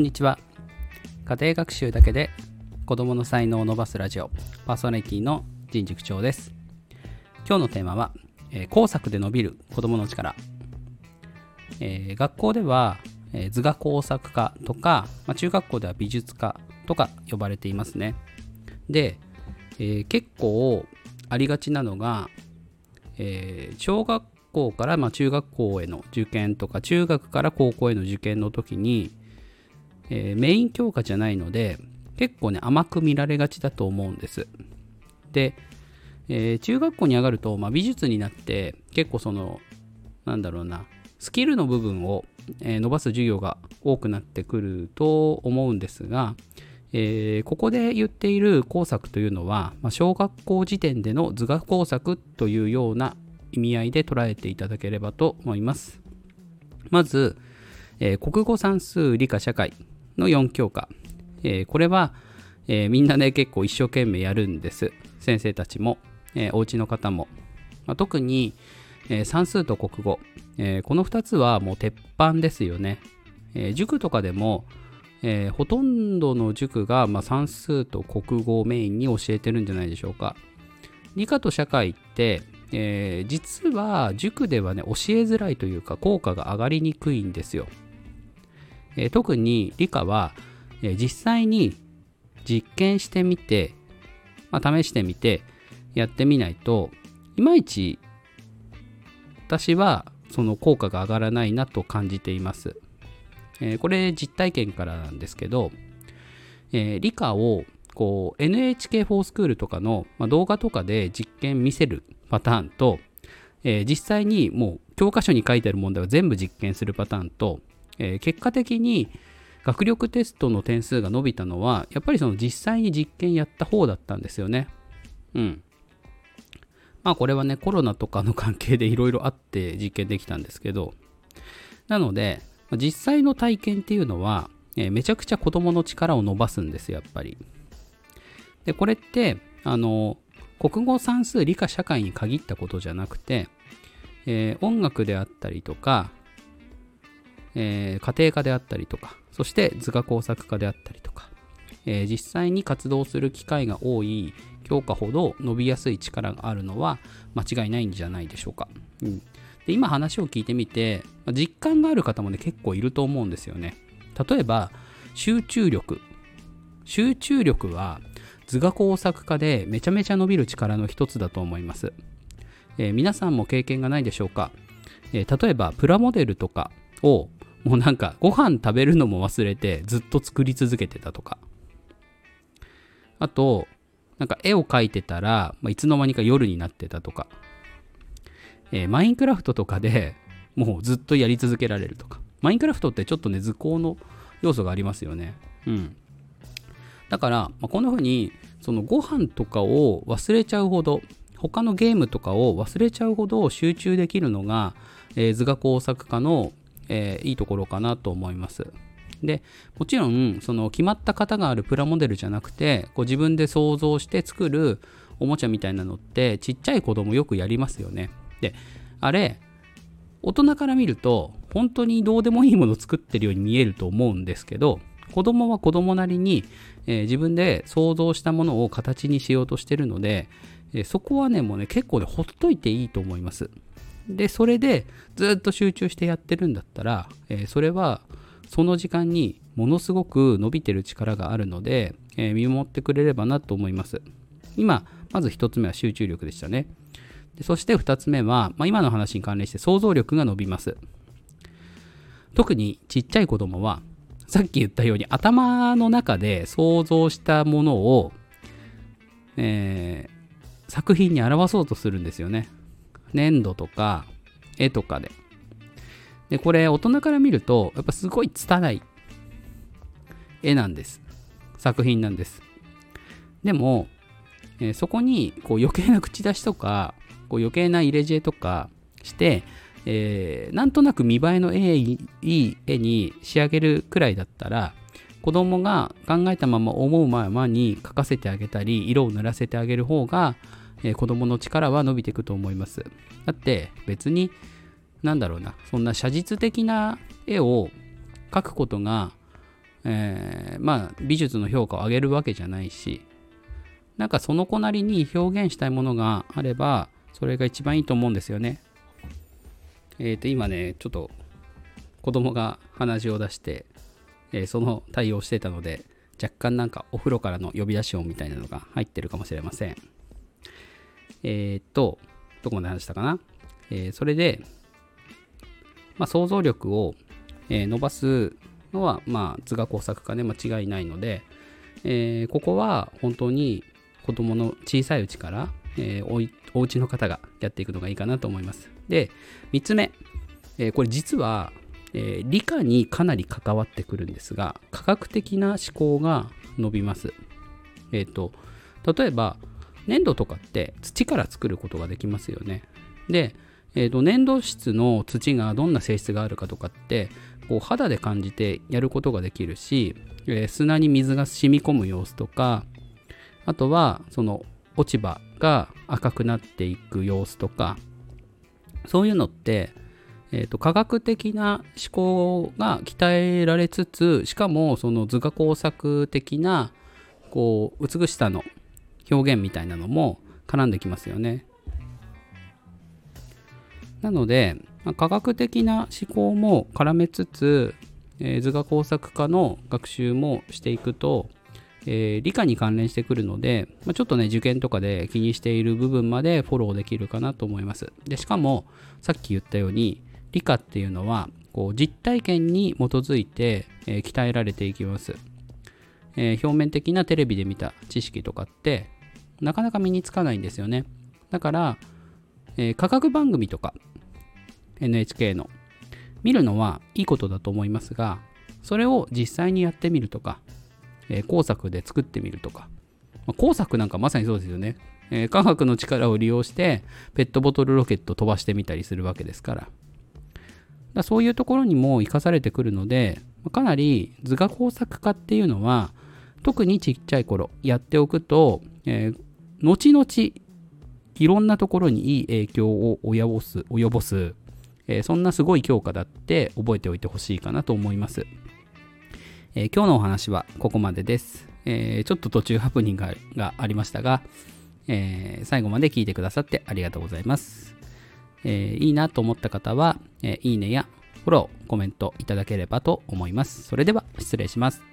こんにちは。家庭学習だけで子供の才能を伸ばすラジオパーソナリティの人塾長です。今日のテーマは、えー、工作で伸びる子供の力、えー、学校では、えー、図画工作科とか、まあ、中学校では美術科とか呼ばれていますね。で、え結構ありがちなのが、え小学校から、まあ、中学校への受験とか中学から高校への受験の時に、えー、メイン教科じゃないので結構ね甘く見られがちだと思うんですで、えー、中学校に上がると、まあ、美術になって結構そのなんだろうなスキルの部分を、えー、伸ばす授業が多くなってくると思うんですが、えー、ここで言っている工作というのは、まあ、小学校時点での図画工作というような意味合いで捉えていただければと思います。まず、えー、国語算数理科社会の4教科。えー、これは、えー、みんなね結構一生懸命やるんです。先生たちも、えー、お家の方も。まあ、特に、え算数と国語、えこの2つはもう鉄板ですよね。え塾とかでも、えほとんどの塾が、まあ、算数と国語をメインに教えてるんじゃないでしょうか。理科と社会って、え、実は塾ではね教えづらいというか効果が上がりにくいんですよ、えー、特に理科は、えー、実際に実験してみて、まあ、試してみてやってみないといまいち私はその効果が上がらないなと感じています、えこれ実体験からなんですけど、え理科をこう NHK4School とかの、まあ、動画とかで実験見せるパターンと、えー、実際にもう教科書に書いてある問題を全部実験するパターンと、えー、結果的に学力テストの点数が伸びたのはやっぱりその実際に実験やった方だったんですよね。うん。まあこれはねコロナとかの関係でいろいろあって実験できたんですけどなので実際の体験っていうのは、えー、めちゃくちゃ子供の力を伸ばすんですよやっぱり。でこれってあの国語算数理科社会に限ったことじゃなくて、えー、音楽であったりとか、えー、家庭科であったりとかそして図画工作科であったりとか、えー、実際に活動する機会が多い教科ほど伸びやすい力があるのは間違いないんじゃないでしょうか、うん、で今話を聞いてみて実感がある方もね結構いると思うんですよね。例えば集中力。集中力は図画工作家でめちゃめちゃ伸びる力の一つだと思います。えー、皆さんも経験がないでしょうか、えー、例えばプラモデルとかをもうなんかご飯食べるのも忘れてずっと作り続けてたとか。あと、なんか絵を描いてたら、まあ、いつの間にか夜になってたとか。えー、マインクラフトとかでもうずっとやり続けられるとか。マインクラフトってちょっとね図工の要素がありますよね。うん。だから、まあ、こんな風にそのご飯とかを忘れちゃうほど他のゲームとかを忘れちゃうほど集中できるのが、えー、図画工作家の、えー、いいところかなと思います。でもちろんその決まった型があるプラモデルじゃなくてこう自分で想像して作るおもちゃみたいなのってちっちゃい子供よくやりますよね。であれ大人から見ると本当にどうでもいいものを作ってるように見えると思うんですけど子供は子供なりに、えー、自分で想像したものを形にしようとしてるので、えー、そこはね、もうね、結構ね、ほっといていいと思います。で、それでずっと集中してやってるんだったら、えー、それはその時間にものすごく伸びてる力があるので、え見守ってくれればなと思います。今、まず1つ目は集中力でしたね。でそして2つ目は、まあ、今の話に関連して想像力が伸びます。特にちっちゃい子供はさっき言ったように頭の中で想像したものを、えー、作品に表そうとするんですよね。粘土とか絵とかで。で、これ大人から見ると、やっぱすごい拙い絵なんです。作品なんです。でも、えー、そこにこう余計な口出しとか、こう余計な入れ知恵とかして、えー、なんとなく見栄えのいい絵に仕上げるくらいだったら子供が考えたまま思うままに描かせてあげたり色を塗らせてあげる方が、えー、子供の力は伸びていくと思いますだって別になんだろうなそんな写実的な絵を描くことがえー、まあ美術の評価を上げるわけじゃないしなんかその子なりに表現したいものがあればそれが一番いいと思うんですよね。えっ、ー、と今ねちょっと子供が鼻血を出して、えー、その対応してたので若干なんかお風呂からの呼び出し音みたいなのが入ってるかもしれません。えっ、とどこまで話したかな、えそれで、まあ、想像力を、え伸ばすのは、まあ、図画工作家で間違いないので、えここは本当に子供の小さいうちから、えー、おいお家の方がやっていくのがいいかなと思います。で、3つ目、えー、これ実は、えー、理科にかなり関わってくるんですが、科学的な思考が伸びます。えっ、ー、と、例えば、粘土とかって土から作ることができますよね。で、えーと、粘土質の土がどんな性質があるかとかってこう肌で感じてやることができるし、えー、砂に水が染み込む様子とかあとはその落ち葉が赤くなっていく様子とかそういうのって、えーと、科学的な思考が鍛えられつつしかもその図画工作的なこう美しさの表現みたいなのも絡んできますよね。なので、まあ、科学的な思考も絡めつつ、えー、図画工作家の学習もしていくとえー、理科に関連してくるので、まあ、ちょっとね、受験とかで気にしている部分までフォローできるかなと思います。で、しかも、さっき言ったように、理科っていうのは、こう実体験に基づいて、えー、鍛えられていきます、え、表面的なテレビで見た知識とかって、なかなか身につかないんですよね。だから、え科学番組とか、NHK の、見るのはいいことだと思いますが、それを実際にやってみるとか、えー、工作で作ってみるとか、まあ、工作なんかまさにそうですよね、えー、科学の力を利用してペットボトルロケット飛ばしてみたりするわけですからだそういうところにも生かされてくるのでかなり図画工作家っていうのは特にちっちゃい頃やっておくと、えー、後々いろんなところにいい影響を及ぼす及ぼす、えー、そんなすごい強化だって覚えておいてほしいかなと思います。えー、今日のお話はここまでです。えー、ちょっと途中ハプニングがありましたが、え、最後まで聞いてくださってありがとうございます。えいいなと思った方は、えいいねやフォロー、コメントいただければと思います。それでは失礼します。